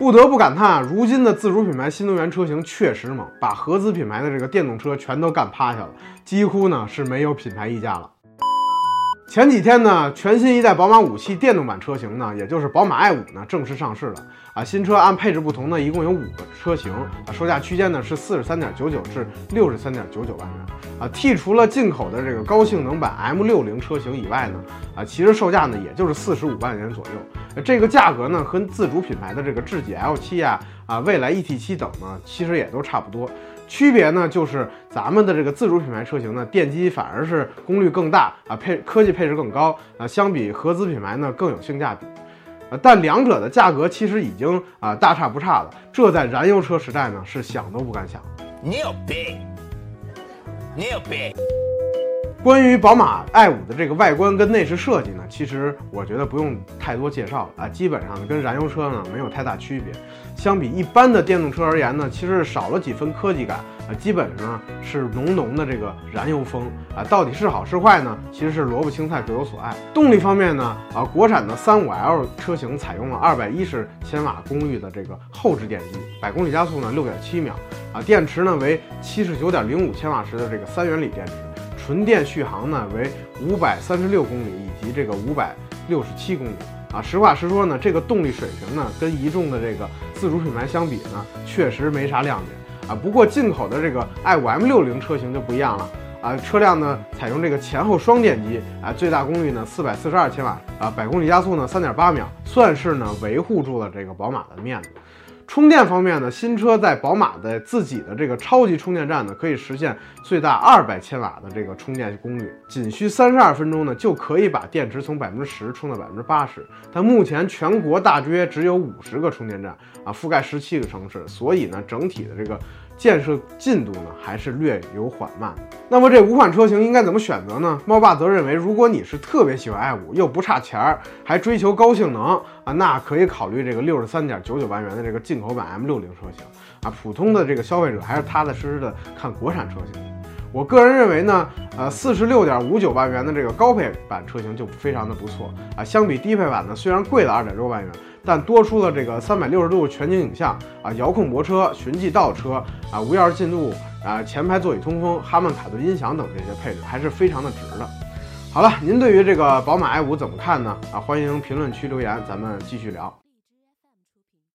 不得不感叹啊，如今的自主品牌新能源车型确实猛，把合资品牌的这个电动车全都干趴下了，几乎呢是没有品牌溢价了。前几天呢，全新一代宝马五系电动版车型呢，也就是宝马 i 五呢，正式上市了啊。新车按配置不同呢，一共有五个车型啊，售价区间呢是四十三点九九至六十三点九九万元啊。剔除了进口的这个高性能版 M 六零车型以外呢，啊，其实售价呢也就是四十五万元左右。这个价格呢，和自主品牌的这个智己 L 七啊、啊蔚来 ET 七等呢，其实也都差不多。区别呢，就是咱们的这个自主品牌车型呢，电机反而是功率更大啊，配科技配置更高啊，相比合资品牌呢更有性价比，呃，但两者的价格其实已经啊大差不差了，这在燃油车时代呢是想都不敢想。牛逼！牛逼！关于宝马 i 五的这个外观跟内饰设计呢，其实我觉得不用太多介绍了啊，基本上跟燃油车呢没有太大区别。相比一般的电动车而言呢，其实少了几分科技感啊，基本上是浓浓的这个燃油风啊。到底是好是坏呢？其实是萝卜青菜各有所爱。动力方面呢，啊，国产的三五 L 车型采用了二百一十千瓦功率的这个后置电机，百公里加速呢六点七秒啊，电池呢为七十九点零五千瓦时的这个三元锂电池。纯电续航呢为五百三十六公里以及这个五百六十七公里啊。实话实说呢，这个动力水平呢跟一众的这个自主品牌相比呢，确实没啥亮点啊。不过进口的这个 i5 M60 车型就不一样了啊，车辆呢采用这个前后双电机啊，最大功率呢四百四十二千瓦啊，百公里加速呢三点八秒，算是呢维护住了这个宝马的面子。充电方面呢，新车在宝马的自己的这个超级充电站呢，可以实现最大二百千瓦的这个充电功率，仅需三十二分钟呢，就可以把电池从百分之十充到百分之八十。但目前全国大约只有五十个充电站啊，覆盖十七个城市，所以呢，整体的这个建设进度呢，还是略有缓慢。那么这五款车型应该怎么选择呢？猫爸则认为，如果你是特别喜欢 i 五，又不差钱儿，还追求高性能啊，那可以考虑这个六十三点九九万元的这个进口版 M 六零车型啊。普通的这个消费者还是踏踏实实的看国产车型。我个人认为呢，呃，四十六点五九万元的这个高配版车型就非常的不错啊。相比低配版呢，虽然贵了二点六万元，但多出了这个三百六十度全景影像啊，遥控泊车、循迹倒车啊，无钥匙进入。啊，前排座椅通风、哈曼卡顿音响等这些配置还是非常的值的。好了，您对于这个宝马 i5 怎么看呢？啊，欢迎评论区留言，咱们继续聊。